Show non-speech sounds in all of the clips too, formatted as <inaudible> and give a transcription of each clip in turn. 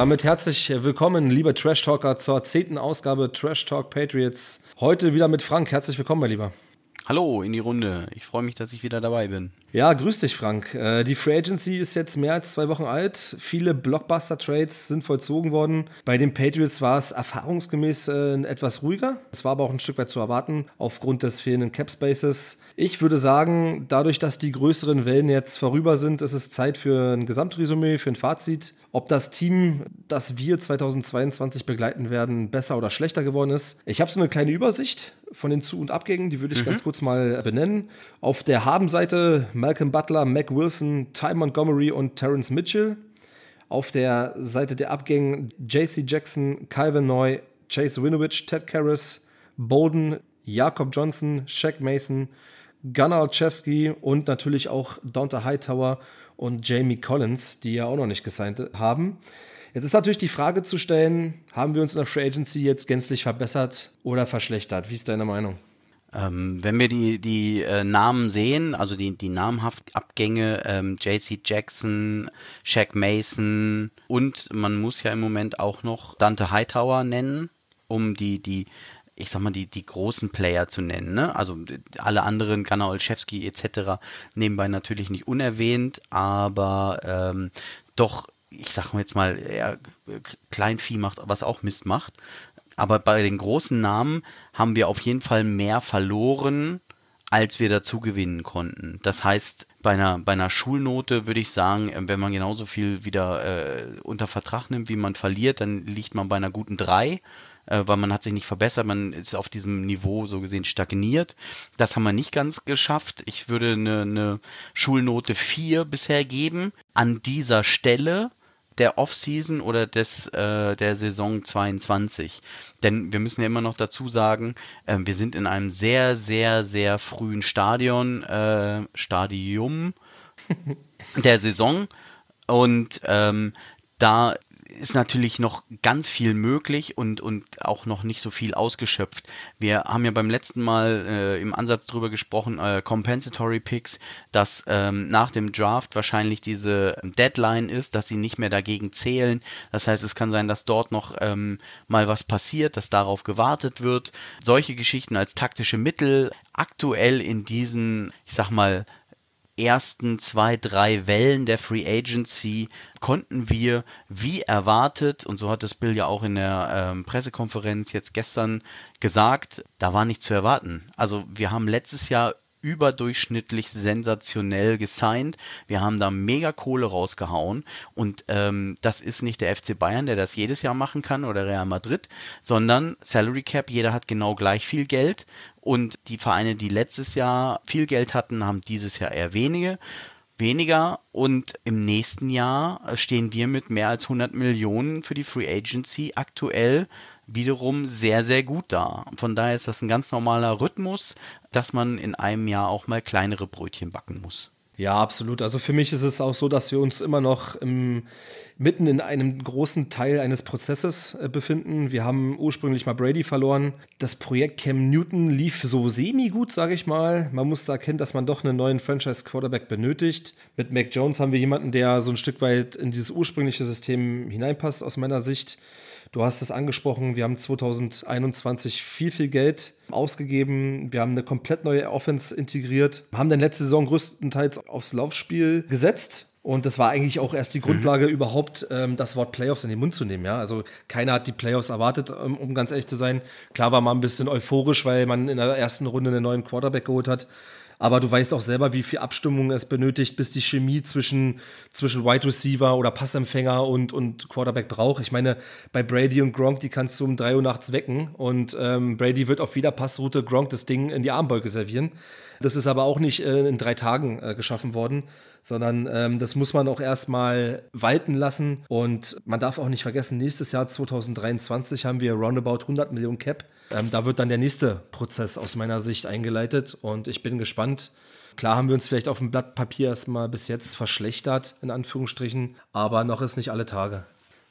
Damit herzlich willkommen, liebe Trash Talker, zur zehnten Ausgabe Trash Talk Patriots. Heute wieder mit Frank. Herzlich willkommen, mein Lieber. Hallo in die Runde. Ich freue mich, dass ich wieder dabei bin. Ja, grüß dich, Frank. Äh, die Free Agency ist jetzt mehr als zwei Wochen alt. Viele Blockbuster-Trades sind vollzogen worden. Bei den Patriots war es erfahrungsgemäß äh, etwas ruhiger. Es war aber auch ein Stück weit zu erwarten, aufgrund des fehlenden Cap Spaces. Ich würde sagen, dadurch, dass die größeren Wellen jetzt vorüber sind, ist es Zeit für ein Gesamtresümee, für ein Fazit. Ob das Team, das wir 2022 begleiten werden, besser oder schlechter geworden ist. Ich habe so eine kleine Übersicht von den Zu- und Abgängen, die würde ich mhm. ganz kurz mal benennen. Auf der Habenseite Malcolm Butler, Mac Wilson, Ty Montgomery und Terrence Mitchell. Auf der Seite der Abgänge JC Jackson, Calvin Noy, Chase Winovich, Ted Karras, Bolden, Jakob Johnson, Shaq Mason, Gunnar Olszewski und natürlich auch Dante Hightower und Jamie Collins, die ja auch noch nicht gesigned haben. Jetzt ist natürlich die Frage zu stellen, haben wir uns in der Free Agency jetzt gänzlich verbessert oder verschlechtert? Wie ist deine Meinung? Ähm, wenn wir die, die äh, Namen sehen, also die, die namhaft Abgänge, ähm, JC Jackson, Shaq Mason und man muss ja im Moment auch noch Dante Hightower nennen, um die, die ich sag mal, die, die großen Player zu nennen. Ne? Also alle anderen, Gunnar Olszewski etc. nebenbei natürlich nicht unerwähnt, aber ähm, doch, ich sag mal jetzt mal, eher Kleinvieh macht, was auch Mist macht. Aber bei den großen Namen haben wir auf jeden Fall mehr verloren, als wir dazu gewinnen konnten. Das heißt, bei einer, bei einer Schulnote würde ich sagen, wenn man genauso viel wieder äh, unter Vertrag nimmt, wie man verliert, dann liegt man bei einer guten 3 äh, weil man hat sich nicht verbessert, man ist auf diesem Niveau so gesehen stagniert. Das haben wir nicht ganz geschafft. Ich würde eine, eine Schulnote 4 bisher geben. An dieser Stelle der Offseason oder des, äh, der Saison 22. Denn wir müssen ja immer noch dazu sagen, äh, wir sind in einem sehr, sehr, sehr frühen Stadion, äh, Stadium <laughs> der Saison. Und ähm, da ist natürlich noch ganz viel möglich und, und auch noch nicht so viel ausgeschöpft. Wir haben ja beim letzten Mal äh, im Ansatz drüber gesprochen, äh, Compensatory Picks, dass ähm, nach dem Draft wahrscheinlich diese Deadline ist, dass sie nicht mehr dagegen zählen. Das heißt, es kann sein, dass dort noch ähm, mal was passiert, dass darauf gewartet wird. Solche Geschichten als taktische Mittel aktuell in diesen, ich sag mal, ersten zwei, drei Wellen der Free Agency konnten wir, wie erwartet, und so hat es Bill ja auch in der ähm, Pressekonferenz jetzt gestern gesagt, da war nicht zu erwarten. Also wir haben letztes Jahr überdurchschnittlich sensationell gesigned. Wir haben da mega Kohle rausgehauen. Und ähm, das ist nicht der FC Bayern, der das jedes Jahr machen kann oder Real Madrid, sondern Salary Cap, jeder hat genau gleich viel Geld. Und die Vereine, die letztes Jahr viel Geld hatten, haben dieses Jahr eher wenige weniger. Und im nächsten Jahr stehen wir mit mehr als 100 Millionen für die Free Agency aktuell wiederum sehr, sehr gut da. Von daher ist das ein ganz normaler Rhythmus, dass man in einem Jahr auch mal kleinere Brötchen backen muss. Ja, absolut. Also für mich ist es auch so, dass wir uns immer noch im, mitten in einem großen Teil eines Prozesses äh, befinden. Wir haben ursprünglich mal Brady verloren. Das Projekt Cam Newton lief so semi-gut, sage ich mal. Man muss da erkennen, dass man doch einen neuen Franchise-Quarterback benötigt. Mit Mac Jones haben wir jemanden, der so ein Stück weit in dieses ursprüngliche System hineinpasst, aus meiner Sicht. Du hast es angesprochen, wir haben 2021 viel, viel Geld ausgegeben. Wir haben eine komplett neue Offense integriert, haben dann letzte Saison größtenteils aufs Laufspiel gesetzt. Und das war eigentlich auch erst die Grundlage, mhm. überhaupt ähm, das Wort Playoffs in den Mund zu nehmen. Ja? Also keiner hat die Playoffs erwartet, ähm, um ganz ehrlich zu sein. Klar war man ein bisschen euphorisch, weil man in der ersten Runde einen neuen Quarterback geholt hat. Aber du weißt auch selber, wie viel Abstimmung es benötigt, bis die Chemie zwischen, zwischen Wide Receiver oder Passempfänger und, und Quarterback braucht. Ich meine, bei Brady und Gronk, die kannst du um drei Uhr nachts wecken und ähm, Brady wird auf jeder Passroute Gronk das Ding in die Armbeuge servieren. Das ist aber auch nicht äh, in drei Tagen äh, geschaffen worden, sondern ähm, das muss man auch erstmal walten lassen. Und man darf auch nicht vergessen, nächstes Jahr 2023 haben wir roundabout 100 Millionen Cap. Ähm, da wird dann der nächste Prozess aus meiner Sicht eingeleitet und ich bin gespannt. Klar haben wir uns vielleicht auf dem Blatt Papier erstmal bis jetzt verschlechtert, in Anführungsstrichen, aber noch ist nicht alle Tage.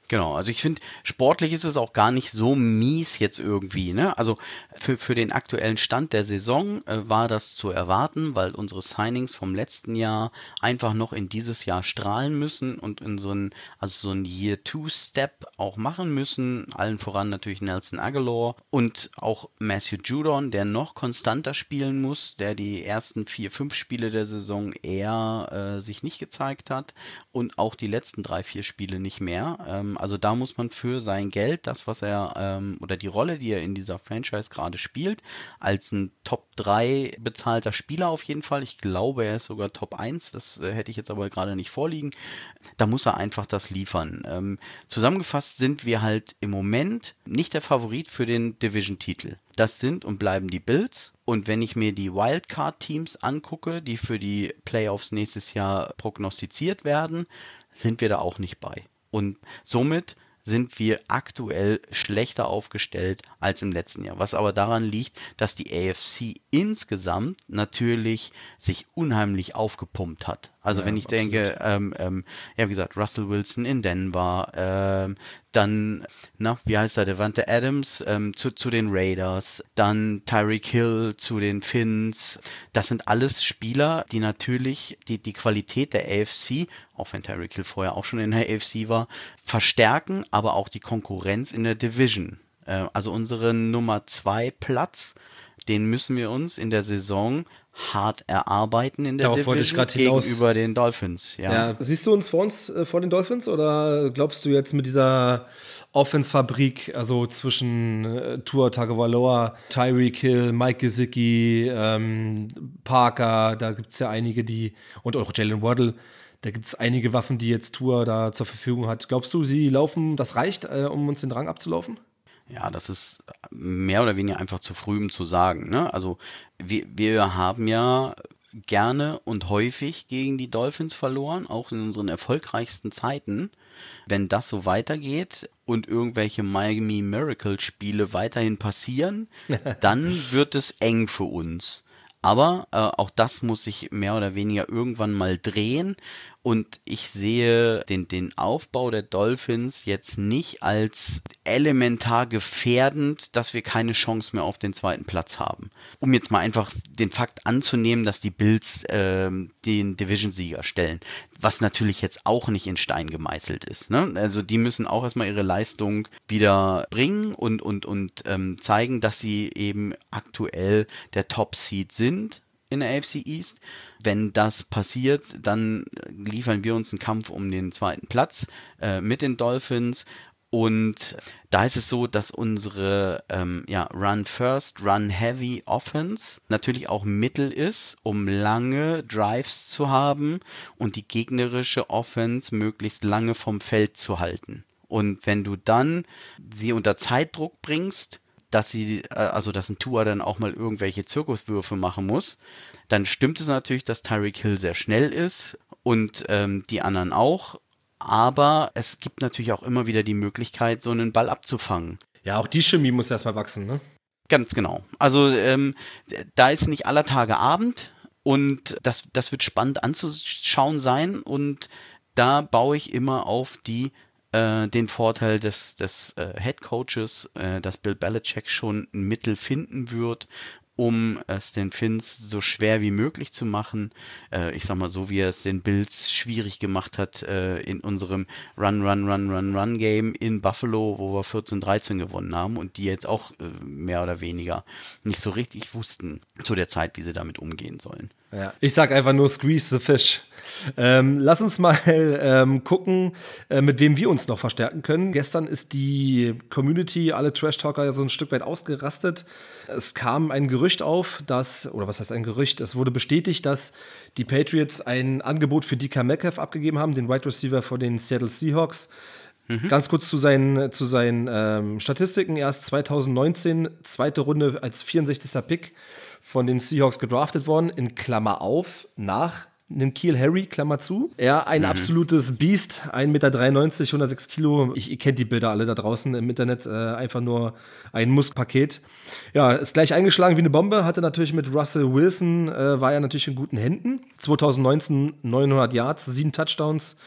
Genau, also ich finde, sportlich ist es auch gar nicht so mies jetzt irgendwie. Ne? Also für, für den aktuellen Stand der Saison äh, war das zu erwarten, weil unsere Signings vom letzten Jahr einfach noch in dieses Jahr strahlen müssen und in so ein, also so ein Year-Two-Step auch machen müssen. Allen voran natürlich Nelson Aguilar und auch Matthew Judon, der noch konstanter spielen muss, der die ersten vier, fünf Spiele der Saison eher äh, sich nicht gezeigt hat und auch die letzten drei, vier Spiele nicht mehr. Ähm, also da muss man für sein Geld, das, was er ähm, oder die Rolle, die er in dieser Franchise gerade spielt, als ein Top 3 bezahlter Spieler auf jeden Fall. Ich glaube, er ist sogar Top 1, das äh, hätte ich jetzt aber gerade nicht vorliegen. Da muss er einfach das liefern. Ähm, zusammengefasst sind wir halt im Moment nicht der Favorit für den Division-Titel. Das sind und bleiben die Bills. Und wenn ich mir die Wildcard-Teams angucke, die für die Playoffs nächstes Jahr prognostiziert werden, sind wir da auch nicht bei. Und somit sind wir aktuell schlechter aufgestellt als im letzten Jahr. Was aber daran liegt, dass die AFC insgesamt natürlich sich unheimlich aufgepumpt hat. Also ja, wenn ich absolut. denke, ähm, ähm, ja wie gesagt, Russell Wilson in Denver, ähm, dann, na, wie heißt er, Devante Adams ähm, zu, zu den Raiders, dann Tyreek Hill zu den Finns. Das sind alles Spieler, die natürlich die, die Qualität der AFC, auch wenn Tyreek Hill vorher auch schon in der AFC war, verstärken, aber auch die Konkurrenz in der Division. Äh, also unseren Nummer zwei Platz, den müssen wir uns in der Saison hart erarbeiten in der Darauf Division gegenüber den Dolphins. Ja. ja. Siehst du uns vor uns äh, vor den Dolphins oder glaubst du jetzt mit dieser Offense-Fabrik, also zwischen äh, Tua Tagovailoa, Tyreek Hill, Mike Gesicki, ähm, Parker, da gibt es ja einige, die und auch Jalen Waddle, da gibt es einige Waffen, die jetzt Tour da zur Verfügung hat. Glaubst du, sie laufen, das reicht, äh, um uns den Rang abzulaufen? Ja, das ist mehr oder weniger einfach zu früh, um zu sagen. Ne? Also wir, wir haben ja gerne und häufig gegen die Dolphins verloren, auch in unseren erfolgreichsten Zeiten. Wenn das so weitergeht und irgendwelche Miami Miracle Spiele weiterhin passieren, <laughs> dann wird es eng für uns. Aber äh, auch das muss sich mehr oder weniger irgendwann mal drehen. Und ich sehe den, den Aufbau der Dolphins jetzt nicht als elementar gefährdend, dass wir keine Chance mehr auf den zweiten Platz haben. Um jetzt mal einfach den Fakt anzunehmen, dass die Bills äh, den Division-Sieger stellen. Was natürlich jetzt auch nicht in Stein gemeißelt ist. Ne? Also die müssen auch erstmal ihre Leistung wieder bringen und, und, und ähm, zeigen, dass sie eben aktuell der Top-Seed sind in der AFC East. Wenn das passiert, dann liefern wir uns einen Kampf um den zweiten Platz äh, mit den Dolphins. Und da ist es so, dass unsere ähm, ja, Run First, Run Heavy Offense natürlich auch Mittel ist, um lange Drives zu haben und die gegnerische Offense möglichst lange vom Feld zu halten. Und wenn du dann sie unter Zeitdruck bringst, dass sie, äh, also dass ein Tua dann auch mal irgendwelche Zirkuswürfe machen muss, dann stimmt es natürlich, dass Tyreek Hill sehr schnell ist und ähm, die anderen auch. Aber es gibt natürlich auch immer wieder die Möglichkeit, so einen Ball abzufangen. Ja, auch die Chemie muss erstmal wachsen, ne? Ganz genau. Also ähm, da ist nicht aller Tage Abend und das, das wird spannend anzuschauen sein und da baue ich immer auf die äh, den Vorteil des, des äh, Head Coaches, äh, dass Bill Belichick schon ein Mittel finden wird, um es den Finns so schwer wie möglich zu machen. Äh, ich sag mal so, wie er es den Bills schwierig gemacht hat äh, in unserem Run, Run, Run, Run, Run Game in Buffalo, wo wir 14-13 gewonnen haben und die jetzt auch äh, mehr oder weniger nicht so richtig wussten zu der Zeit, wie sie damit umgehen sollen. Ja. Ich sag einfach nur Squeeze the Fish. Ähm, lass uns mal <laughs> ähm, gucken, äh, mit wem wir uns noch verstärken können. Gestern ist die Community, alle Trash-Talker, ja so ein Stück weit ausgerastet. Es kam ein Gerücht auf, dass, oder was heißt ein Gerücht? Es wurde bestätigt, dass die Patriots ein Angebot für DK Metcalf abgegeben haben, den Wide Receiver von den Seattle Seahawks. Mhm. Ganz kurz zu seinen, zu seinen ähm, Statistiken. Erst 2019, zweite Runde als 64. Pick von den Seahawks gedraftet worden, in Klammer auf, nach einem Kiel Harry, Klammer zu. Er ein mhm. absolutes Biest, 1,93 Meter, 106 Kilo. Ich, ihr kennt die Bilder alle da draußen im Internet, äh, einfach nur ein Muskpaket. Ja, ist gleich eingeschlagen wie eine Bombe, hatte natürlich mit Russell Wilson, äh, war ja natürlich in guten Händen. 2019 900 Yards, sieben Touchdowns.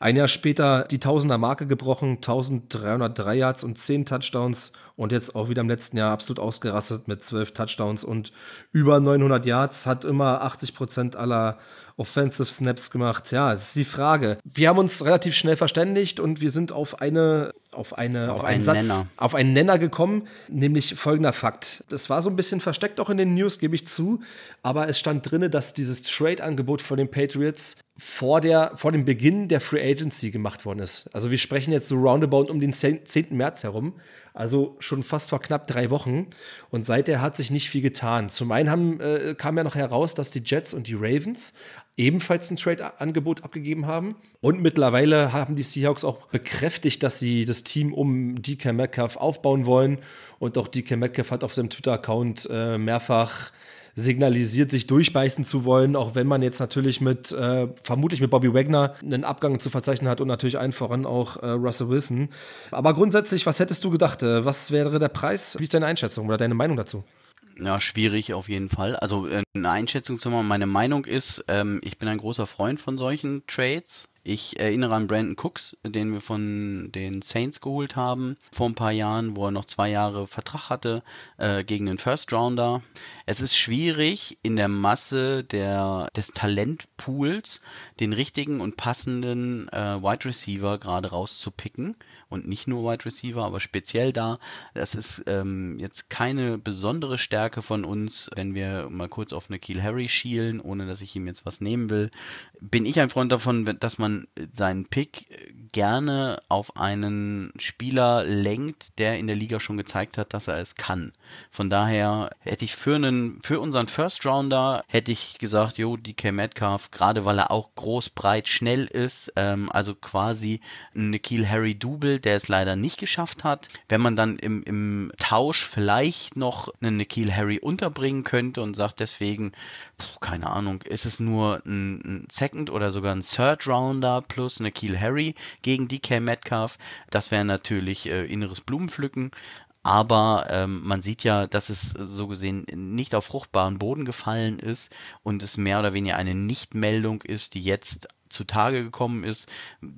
Ein Jahr später die Tausender-Marke gebrochen, 1303 Yards und 10 Touchdowns und jetzt auch wieder im letzten Jahr absolut ausgerastet mit 12 Touchdowns und über 900 Yards, hat immer 80 Prozent aller Offensive Snaps gemacht. Ja, es ist die Frage. Wir haben uns relativ schnell verständigt und wir sind auf eine auf, eine, auf, auf einen, Satz, Nenner. auf einen Nenner gekommen, nämlich folgender Fakt. Das war so ein bisschen versteckt auch in den News, gebe ich zu, aber es stand drin, dass dieses Trade-Angebot von den Patriots vor, der, vor dem Beginn der Free Agency gemacht worden ist. Also wir sprechen jetzt so roundabout um den 10. März herum also schon fast vor knapp drei Wochen. Und seither hat sich nicht viel getan. Zum einen haben, äh, kam ja noch heraus, dass die Jets und die Ravens ebenfalls ein Trade-Angebot abgegeben haben. Und mittlerweile haben die Seahawks auch bekräftigt, dass sie das Team um DK Metcalf aufbauen wollen. Und auch DK Metcalf hat auf seinem Twitter-Account äh, mehrfach signalisiert, sich durchbeißen zu wollen, auch wenn man jetzt natürlich mit, äh, vermutlich mit Bobby Wagner einen Abgang zu verzeichnen hat und natürlich allen voran auch äh, Russell Wilson. Aber grundsätzlich, was hättest du gedacht? Äh, was wäre der Preis? Wie ist deine Einschätzung oder deine Meinung dazu? Ja, schwierig auf jeden Fall. Also äh, eine Einschätzung zu machen, meine Meinung ist, ähm, ich bin ein großer Freund von solchen Trades. Ich erinnere an Brandon Cooks, den wir von den Saints geholt haben vor ein paar Jahren, wo er noch zwei Jahre Vertrag hatte äh, gegen den First Rounder. Es ist schwierig in der Masse der, des Talentpools den richtigen und passenden äh, Wide Receiver gerade rauszupicken und nicht nur Wide Receiver, aber speziell da. Das ist ähm, jetzt keine besondere Stärke von uns, wenn wir mal kurz auf eine Kiel Harry schielen, ohne dass ich ihm jetzt was nehmen will. Bin ich ein Freund davon, dass man seinen Pick gerne auf einen Spieler lenkt, der in der Liga schon gezeigt hat, dass er es kann. Von daher hätte ich für einen, für unseren First Rounder hätte ich gesagt, jo, DK Metcalf, gerade weil er auch groß, breit, schnell ist, ähm, also quasi Kiel Harry Double, der es leider nicht geschafft hat. Wenn man dann im, im Tausch vielleicht noch einen Nikhil Harry unterbringen könnte und sagt deswegen, pf, keine Ahnung, ist es nur ein, ein, Second oder sogar ein Third Rounder plus Nikhil Harry gegen DK Metcalf, das wäre natürlich äh, inneres Blumenpflücken. Aber ähm, man sieht ja, dass es so gesehen nicht auf fruchtbaren Boden gefallen ist und es mehr oder weniger eine Nichtmeldung ist, die jetzt zutage gekommen ist,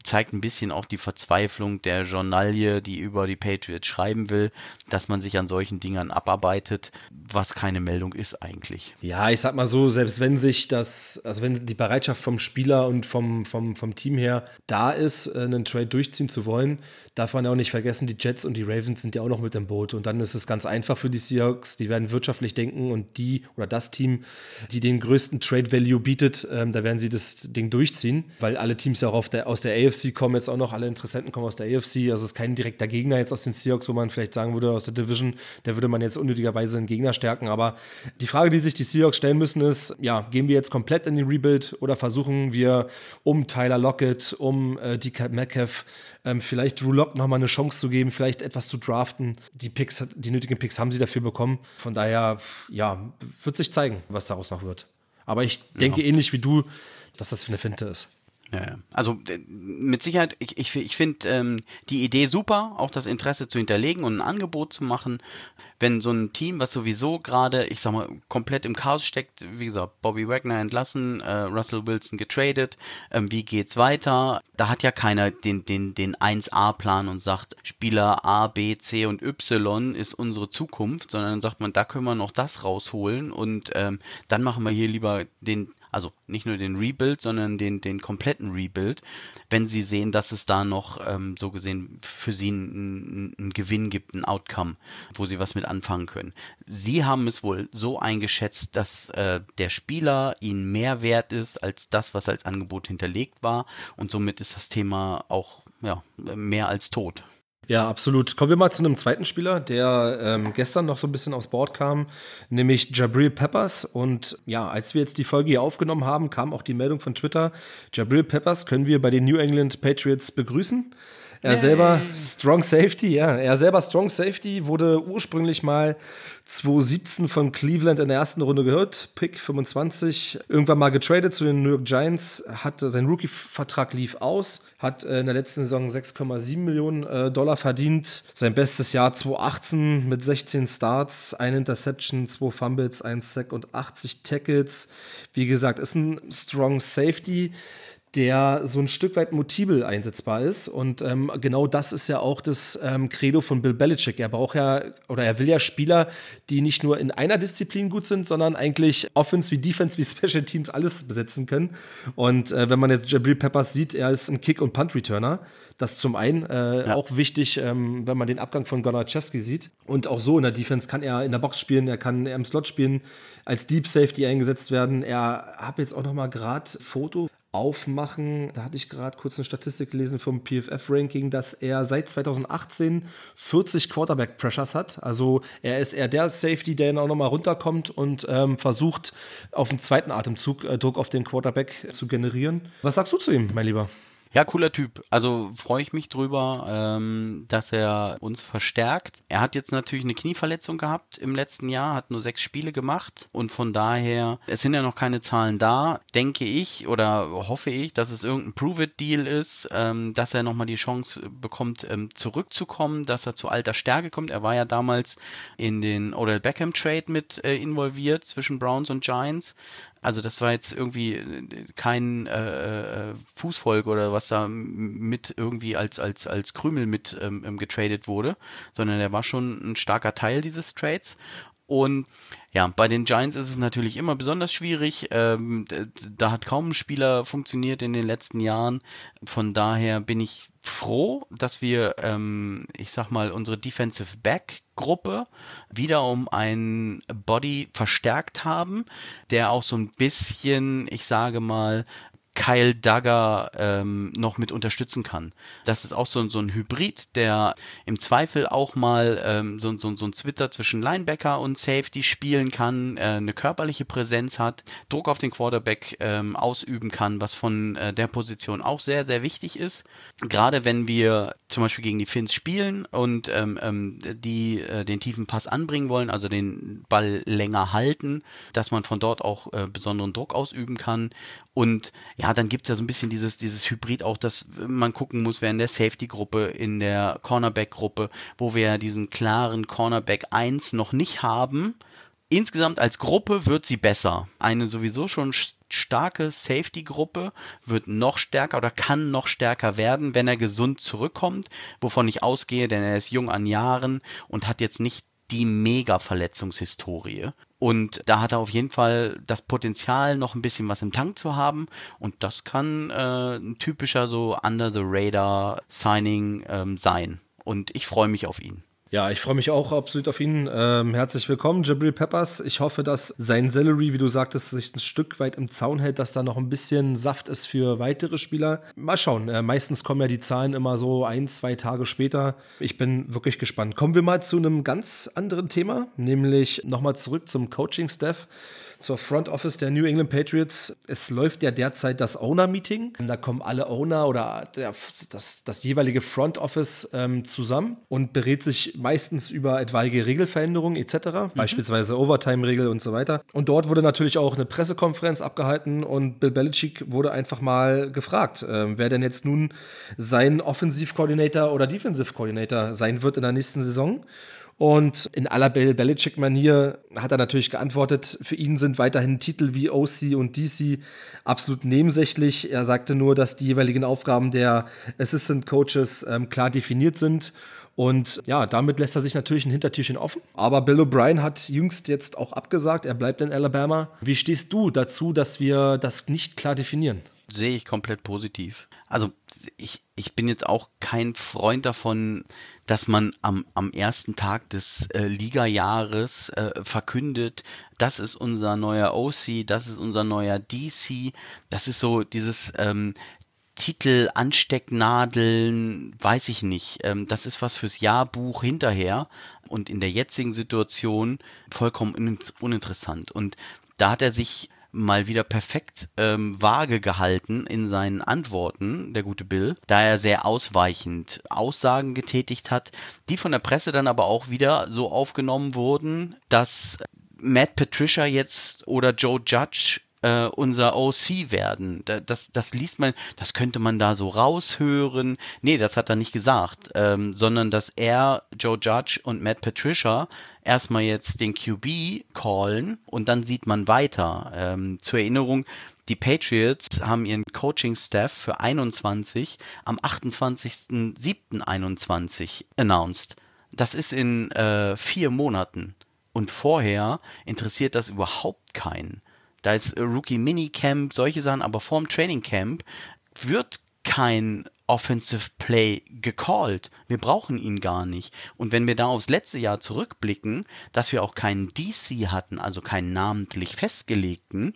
zeigt ein bisschen auch die Verzweiflung der Journalie, die über die Patriots schreiben will, dass man sich an solchen Dingern abarbeitet, was keine Meldung ist eigentlich. Ja, ich sag mal so, selbst wenn sich das, also wenn die Bereitschaft vom Spieler und vom, vom, vom Team her da ist, äh, einen Trade durchziehen zu wollen, darf man ja auch nicht vergessen, die Jets und die Ravens sind ja auch noch mit im Boot. Und dann ist es ganz einfach für die Seahawks, die werden wirtschaftlich denken und die oder das Team, die den größten Trade Value bietet, ähm, da werden sie das Ding durchziehen weil alle Teams ja auch der, aus der AFC kommen, jetzt auch noch alle Interessenten kommen aus der AFC. Also es ist kein direkter Gegner jetzt aus den Seahawks, wo man vielleicht sagen würde, aus der Division, der würde man jetzt unnötigerweise einen Gegner stärken. Aber die Frage, die sich die Seahawks stellen müssen, ist: Ja, gehen wir jetzt komplett in den Rebuild oder versuchen wir um Tyler Lockett, um äh, DK Metcalf, ähm, vielleicht Drew Lock nochmal eine Chance zu geben, vielleicht etwas zu draften. Die Picks, die nötigen Picks haben sie dafür bekommen. Von daher, ja, wird sich zeigen, was daraus noch wird. Aber ich denke ja. ähnlich wie du, dass das eine Finte ist. Ja, also mit Sicherheit, ich, ich, ich finde ähm, die Idee super, auch das Interesse zu hinterlegen und ein Angebot zu machen. Wenn so ein Team, was sowieso gerade, ich sag mal, komplett im Chaos steckt, wie gesagt, Bobby Wagner entlassen, äh, Russell Wilson getradet, ähm, wie geht's weiter? Da hat ja keiner den, den, den 1A-Plan und sagt, Spieler A, B, C und Y ist unsere Zukunft, sondern sagt man, da können wir noch das rausholen und ähm, dann machen wir hier lieber den also nicht nur den Rebuild, sondern den, den kompletten Rebuild, wenn sie sehen, dass es da noch ähm, so gesehen für sie einen, einen Gewinn gibt, ein Outcome, wo sie was mit anfangen können. Sie haben es wohl so eingeschätzt, dass äh, der Spieler ihnen mehr wert ist als das, was als Angebot hinterlegt war und somit ist das Thema auch ja, mehr als tot. Ja, absolut. Kommen wir mal zu einem zweiten Spieler, der ähm, gestern noch so ein bisschen aufs Board kam, nämlich Jabril Peppers. Und ja, als wir jetzt die Folge hier aufgenommen haben, kam auch die Meldung von Twitter. Jabril Peppers können wir bei den New England Patriots begrüßen. Er Yay. selber Strong Safety, ja. Er selber Strong Safety wurde ursprünglich mal 2017 von Cleveland in der ersten Runde gehört. Pick 25. Irgendwann mal getradet zu den New York Giants. Hat, sein Rookie-Vertrag lief aus. Hat äh, in der letzten Saison 6,7 Millionen äh, Dollar verdient. Sein bestes Jahr 2018 mit 16 Starts, ein Interception, zwei Fumbles, ein Sack und 80 Tackles. Wie gesagt, ist ein Strong Safety der so ein Stück weit multiple einsetzbar ist. Und ähm, genau das ist ja auch das ähm, Credo von Bill Belichick. Er braucht ja oder er will ja Spieler, die nicht nur in einer Disziplin gut sind, sondern eigentlich Offense wie Defense wie <laughs> Special Teams alles besetzen können. Und äh, wenn man jetzt Jabril Peppers sieht, er ist ein Kick- und Punt-Returner. Das zum einen äh, ja. auch wichtig, ähm, wenn man den Abgang von Gonachewski sieht. Und auch so in der Defense kann er in der Box spielen, er kann im Slot spielen, als Deep Safety eingesetzt werden. Er habe jetzt auch noch mal gerade Foto aufmachen. Da hatte ich gerade kurz eine Statistik gelesen vom PFF-Ranking, dass er seit 2018 40 Quarterback-Pressures hat. Also er ist eher der Safety, der dann auch nochmal runterkommt und ähm, versucht, auf dem zweiten Atemzug äh, Druck auf den Quarterback zu generieren. Was sagst du zu ihm, mein Lieber? Ja, cooler Typ. Also freue ich mich drüber, ähm, dass er uns verstärkt. Er hat jetzt natürlich eine Knieverletzung gehabt im letzten Jahr, hat nur sechs Spiele gemacht und von daher, es sind ja noch keine Zahlen da, denke ich oder hoffe ich, dass es irgendein Prove-It-Deal ist, ähm, dass er nochmal die Chance bekommt, ähm, zurückzukommen, dass er zu alter Stärke kommt. Er war ja damals in den Odell Beckham-Trade mit äh, involviert zwischen Browns und Giants. Also das war jetzt irgendwie äh, kein äh, äh, Fußvolk oder was da mit irgendwie als, als, als Krümel mit ähm, ähm getradet wurde, sondern er war schon ein starker Teil dieses Trades. Und ja, bei den Giants ist es natürlich immer besonders schwierig. Ähm, da hat kaum ein Spieler funktioniert in den letzten Jahren. Von daher bin ich froh, dass wir, ähm, ich sag mal, unsere Defensive Back Gruppe wieder um einen Body verstärkt haben, der auch so ein bisschen, ich sage mal, Kyle Duggar ähm, noch mit unterstützen kann. Das ist auch so, so ein Hybrid, der im Zweifel auch mal ähm, so, so, so ein Twitter zwischen Linebacker und Safety spielen kann, äh, eine körperliche Präsenz hat, Druck auf den Quarterback ähm, ausüben kann, was von äh, der Position auch sehr, sehr wichtig ist. Gerade wenn wir zum Beispiel gegen die Finns spielen und ähm, ähm, die äh, den tiefen Pass anbringen wollen, also den Ball länger halten, dass man von dort auch äh, besonderen Druck ausüben kann. Und ja, dann gibt es ja so ein bisschen dieses, dieses Hybrid auch, dass man gucken muss, wer in der Safety-Gruppe, in der Cornerback-Gruppe, wo wir ja diesen klaren Cornerback 1 noch nicht haben. Insgesamt als Gruppe wird sie besser. Eine sowieso schon starke Safety-Gruppe wird noch stärker oder kann noch stärker werden, wenn er gesund zurückkommt, wovon ich ausgehe, denn er ist jung an Jahren und hat jetzt nicht die Mega-Verletzungshistorie. Und da hat er auf jeden Fall das Potenzial, noch ein bisschen was im Tank zu haben. Und das kann äh, ein typischer so Under-the-Radar-Signing ähm, sein. Und ich freue mich auf ihn. Ja, ich freue mich auch absolut auf ihn. Ähm, herzlich willkommen, Jabril Peppers. Ich hoffe, dass sein Salary, wie du sagtest, sich ein Stück weit im Zaun hält, dass da noch ein bisschen Saft ist für weitere Spieler. Mal schauen. Äh, meistens kommen ja die Zahlen immer so ein, zwei Tage später. Ich bin wirklich gespannt. Kommen wir mal zu einem ganz anderen Thema, nämlich nochmal zurück zum Coaching-Staff zur Front Office der New England Patriots. Es läuft ja derzeit das Owner-Meeting. Da kommen alle Owner oder der, das, das jeweilige Front Office ähm, zusammen und berät sich meistens über etwaige Regelveränderungen etc., mhm. beispielsweise Overtime-Regel und so weiter. Und dort wurde natürlich auch eine Pressekonferenz abgehalten und Bill Belichick wurde einfach mal gefragt, äh, wer denn jetzt nun sein Offensiv-Coordinator oder Defensive-Coordinator sein wird in der nächsten Saison. Und in aller Bill Belichick-Manier hat er natürlich geantwortet, für ihn sind weiterhin Titel wie OC und DC absolut nebensächlich. Er sagte nur, dass die jeweiligen Aufgaben der Assistant Coaches ähm, klar definiert sind. Und ja, damit lässt er sich natürlich ein Hintertürchen offen. Aber Bill O'Brien hat jüngst jetzt auch abgesagt, er bleibt in Alabama. Wie stehst du dazu, dass wir das nicht klar definieren? Sehe ich komplett positiv. Also ich, ich bin jetzt auch kein Freund davon, dass man am, am ersten Tag des äh, Liga-Jahres äh, verkündet, das ist unser neuer OC, das ist unser neuer DC. Das ist so dieses ähm, Titel, Anstecknadeln, weiß ich nicht. Ähm, das ist was fürs Jahrbuch hinterher und in der jetzigen Situation vollkommen uninteressant. Und da hat er sich mal wieder perfekt ähm, vage gehalten in seinen Antworten, der gute Bill, da er sehr ausweichend Aussagen getätigt hat, die von der Presse dann aber auch wieder so aufgenommen wurden, dass Matt Patricia jetzt oder Joe Judge äh, unser OC werden. Das, das liest man, das könnte man da so raushören. Nee, das hat er nicht gesagt, ähm, sondern dass er, Joe Judge und Matt Patricia erstmal jetzt den QB callen und dann sieht man weiter. Ähm, zur Erinnerung, die Patriots haben ihren Coaching-Staff für 21 am 28.07.21 announced. Das ist in äh, vier Monaten. Und vorher interessiert das überhaupt keinen. Da ist Rookie Minicamp, solche Sachen, aber vorm Training Camp wird kein Offensive Play gecallt. Wir brauchen ihn gar nicht. Und wenn wir da aufs letzte Jahr zurückblicken, dass wir auch keinen DC hatten, also keinen namentlich festgelegten,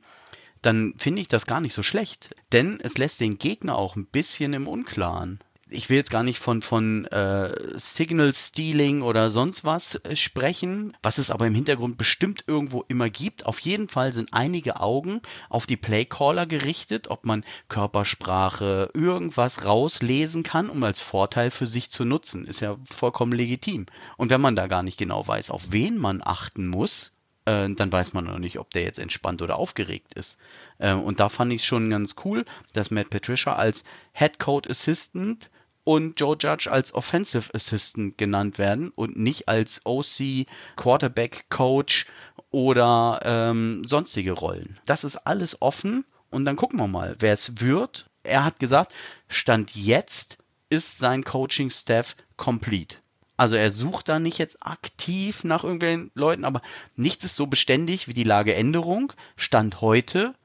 dann finde ich das gar nicht so schlecht. Denn es lässt den Gegner auch ein bisschen im Unklaren ich will jetzt gar nicht von, von äh, Signal Stealing oder sonst was äh, sprechen, was es aber im Hintergrund bestimmt irgendwo immer gibt. Auf jeden Fall sind einige Augen auf die Playcaller gerichtet, ob man Körpersprache, irgendwas rauslesen kann, um als Vorteil für sich zu nutzen. Ist ja vollkommen legitim. Und wenn man da gar nicht genau weiß, auf wen man achten muss, äh, dann weiß man noch nicht, ob der jetzt entspannt oder aufgeregt ist. Äh, und da fand ich es schon ganz cool, dass Matt Patricia als Head Code Assistant und Joe Judge als Offensive Assistant genannt werden und nicht als OC, Quarterback Coach oder ähm, sonstige Rollen. Das ist alles offen und dann gucken wir mal, wer es wird. Er hat gesagt, Stand jetzt ist sein Coaching-Staff complete. Also er sucht da nicht jetzt aktiv nach irgendwelchen Leuten, aber nichts ist so beständig wie die Lageänderung. Stand heute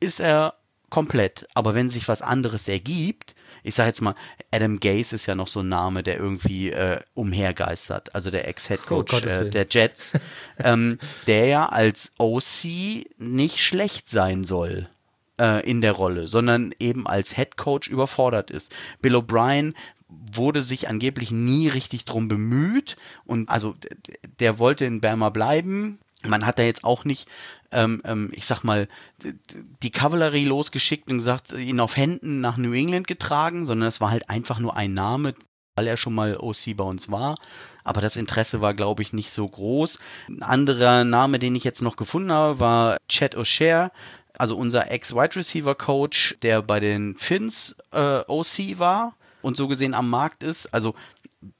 ist er komplett. Aber wenn sich was anderes ergibt, ich sage jetzt mal, Adam Gase ist ja noch so ein Name, der irgendwie äh, umhergeistert, also der Ex-Headcoach oh, äh, der Jets, <laughs> ähm, der ja als OC nicht schlecht sein soll äh, in der Rolle, sondern eben als Headcoach überfordert ist. Bill O'Brien wurde sich angeblich nie richtig drum bemüht und also der wollte in Burma bleiben. Man hat da jetzt auch nicht ähm, ähm, ich sag mal, die Kavallerie losgeschickt und gesagt, ihn auf Händen nach New England getragen, sondern es war halt einfach nur ein Name, weil er schon mal OC bei uns war. Aber das Interesse war, glaube ich, nicht so groß. Ein anderer Name, den ich jetzt noch gefunden habe, war Chad O'Shea, also unser Ex-Wide Receiver Coach, der bei den Finns äh, OC war und so gesehen am Markt ist. Also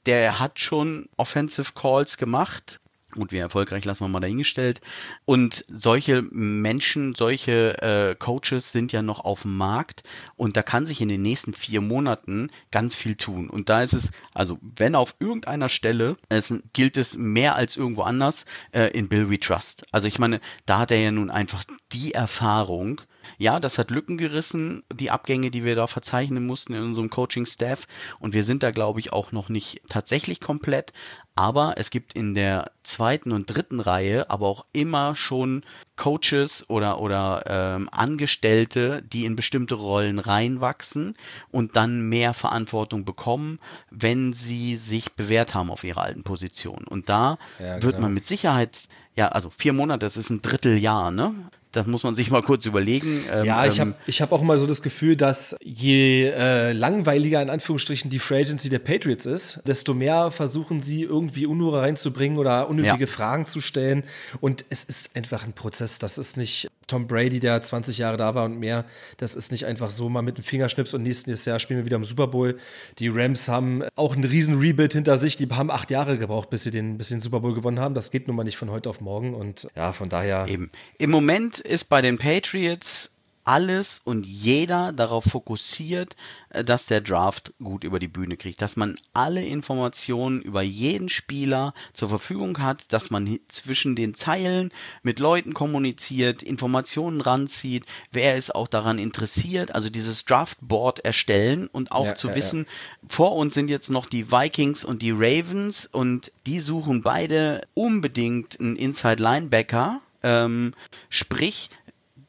der hat schon Offensive Calls gemacht, Gut, wie erfolgreich lassen wir mal dahingestellt. Und solche Menschen, solche äh, Coaches sind ja noch auf dem Markt und da kann sich in den nächsten vier Monaten ganz viel tun. Und da ist es, also wenn auf irgendeiner Stelle, es gilt es mehr als irgendwo anders äh, in Bill We Trust. Also ich meine, da hat er ja nun einfach die Erfahrung, ja, das hat Lücken gerissen, die Abgänge, die wir da verzeichnen mussten in unserem Coaching-Staff. Und wir sind da, glaube ich, auch noch nicht tatsächlich komplett. Aber es gibt in der zweiten und dritten Reihe aber auch immer schon Coaches oder, oder ähm, Angestellte, die in bestimmte Rollen reinwachsen und dann mehr Verantwortung bekommen, wenn sie sich bewährt haben auf ihrer alten Position. Und da ja, wird genau. man mit Sicherheit, ja, also vier Monate, das ist ein Dritteljahr, ne? Das muss man sich mal kurz überlegen. Ähm, ja, ich habe ähm, ich hab auch immer so das Gefühl, dass je äh, langweiliger in Anführungsstrichen die Free Agency der Patriots ist, desto mehr versuchen sie irgendwie Unruhe reinzubringen oder unnötige ja. Fragen zu stellen. Und es ist einfach ein Prozess. Das ist nicht Tom Brady, der 20 Jahre da war und mehr. Das ist nicht einfach so mal mit dem Fingerschnips und nächstes Jahr spielen wir wieder im Super Bowl. Die Rams haben auch einen riesen Rebuild hinter sich. Die haben acht Jahre gebraucht, bis sie den, bis den Super Bowl gewonnen haben. Das geht nun mal nicht von heute auf morgen. Und ja, von daher. Eben. Im Moment ist bei den Patriots alles und jeder darauf fokussiert, äh, dass der Draft gut über die Bühne kriegt, dass man alle Informationen über jeden Spieler zur Verfügung hat, dass man zwischen den Zeilen mit Leuten kommuniziert, Informationen ranzieht, wer ist auch daran interessiert, also dieses Draftboard erstellen und auch ja, zu ja, wissen, ja. vor uns sind jetzt noch die Vikings und die Ravens und die suchen beide unbedingt einen Inside Linebacker. Ähm, sprich,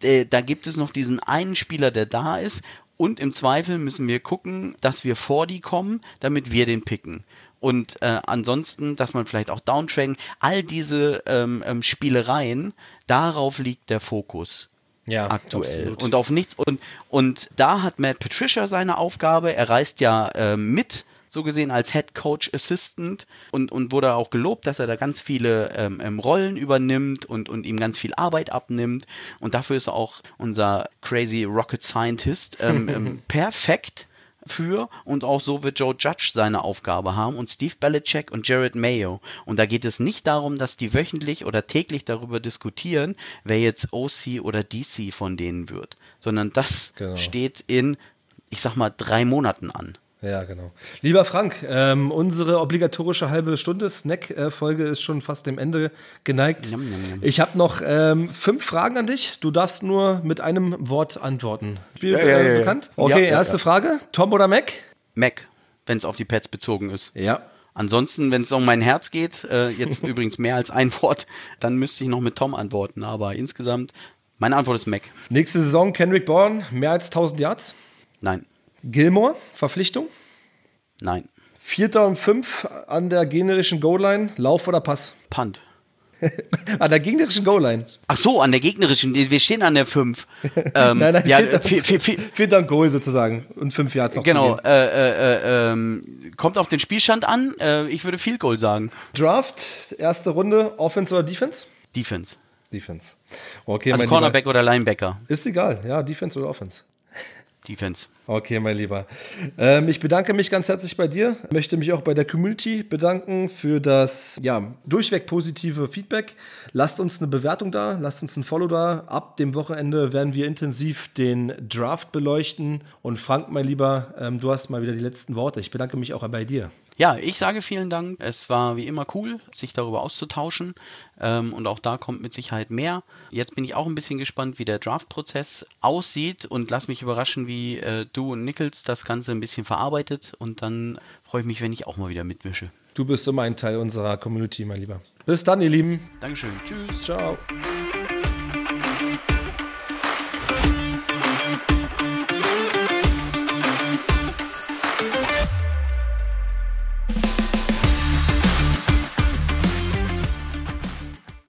äh, da gibt es noch diesen einen Spieler, der da ist. Und im Zweifel müssen wir gucken, dass wir vor die kommen, damit wir den picken. Und äh, ansonsten, dass man vielleicht auch downtracken, all diese ähm, ähm, Spielereien, darauf liegt der Fokus. Ja, aktuell. Absolut. Und auf nichts. Und, und da hat Matt Patricia seine Aufgabe. Er reist ja äh, mit so gesehen als Head Coach Assistant und, und wurde auch gelobt, dass er da ganz viele ähm, ähm, Rollen übernimmt und, und ihm ganz viel Arbeit abnimmt. Und dafür ist er auch unser crazy Rocket Scientist ähm, <laughs> ähm perfekt für und auch so wird Joe Judge seine Aufgabe haben und Steve Belichick und Jared Mayo. Und da geht es nicht darum, dass die wöchentlich oder täglich darüber diskutieren, wer jetzt OC oder DC von denen wird, sondern das genau. steht in, ich sag mal, drei Monaten an. Ja, genau. Lieber Frank, ähm, unsere obligatorische halbe Stunde Snack-Folge ist schon fast dem Ende geneigt. Njam, njam, njam. Ich habe noch ähm, fünf Fragen an dich. Du darfst nur mit einem Wort antworten. Spiel ja, äh, ja, bekannt? Okay, erste Frage. Tom oder Mac? Mac, wenn es auf die Pets bezogen ist. Ja. Ansonsten, wenn es um mein Herz geht, äh, jetzt <laughs> übrigens mehr als ein Wort, dann müsste ich noch mit Tom antworten. Aber insgesamt, meine Antwort ist Mac. Nächste Saison Kendrick Bourne, mehr als 1000 Yards? Nein. Gilmore, Verpflichtung? Nein. Vierter und fünf an der gegnerischen Goal-Line, Lauf oder Pass? Punt. <laughs> an der gegnerischen Goal-Line. Ach so, an der gegnerischen. Wir stehen an der 5. <laughs> Ähm, nein, nein, ja, vierter, vier, vier, vier, vierter und Goal sozusagen. Und fünf Yards noch Genau. Äh, äh, äh, ähm, kommt auf den Spielstand an. Äh, ich würde viel Goal sagen. Draft, erste Runde, Offense oder Defense? Defense. Defense. Okay, also Cornerback oder Linebacker. Ist egal, ja, Defense oder Offense. Defense. Okay, mein Lieber. Ähm, ich bedanke mich ganz herzlich bei dir. Möchte mich auch bei der Community bedanken für das ja, durchweg positive Feedback. Lasst uns eine Bewertung da, lasst uns ein Follow da. Ab dem Wochenende werden wir intensiv den Draft beleuchten. Und Frank, mein Lieber, ähm, du hast mal wieder die letzten Worte. Ich bedanke mich auch bei dir. Ja, ich sage vielen Dank. Es war wie immer cool, sich darüber auszutauschen. Ähm, und auch da kommt mit Sicherheit mehr. Jetzt bin ich auch ein bisschen gespannt, wie der Draft-Prozess aussieht und lass mich überraschen, wie äh, du und Nichols das Ganze ein bisschen verarbeitet. Und dann freue ich mich, wenn ich auch mal wieder mitmische. Du bist immer ein Teil unserer Community, mein Lieber. Bis dann, ihr Lieben. Dankeschön. Tschüss. Ciao.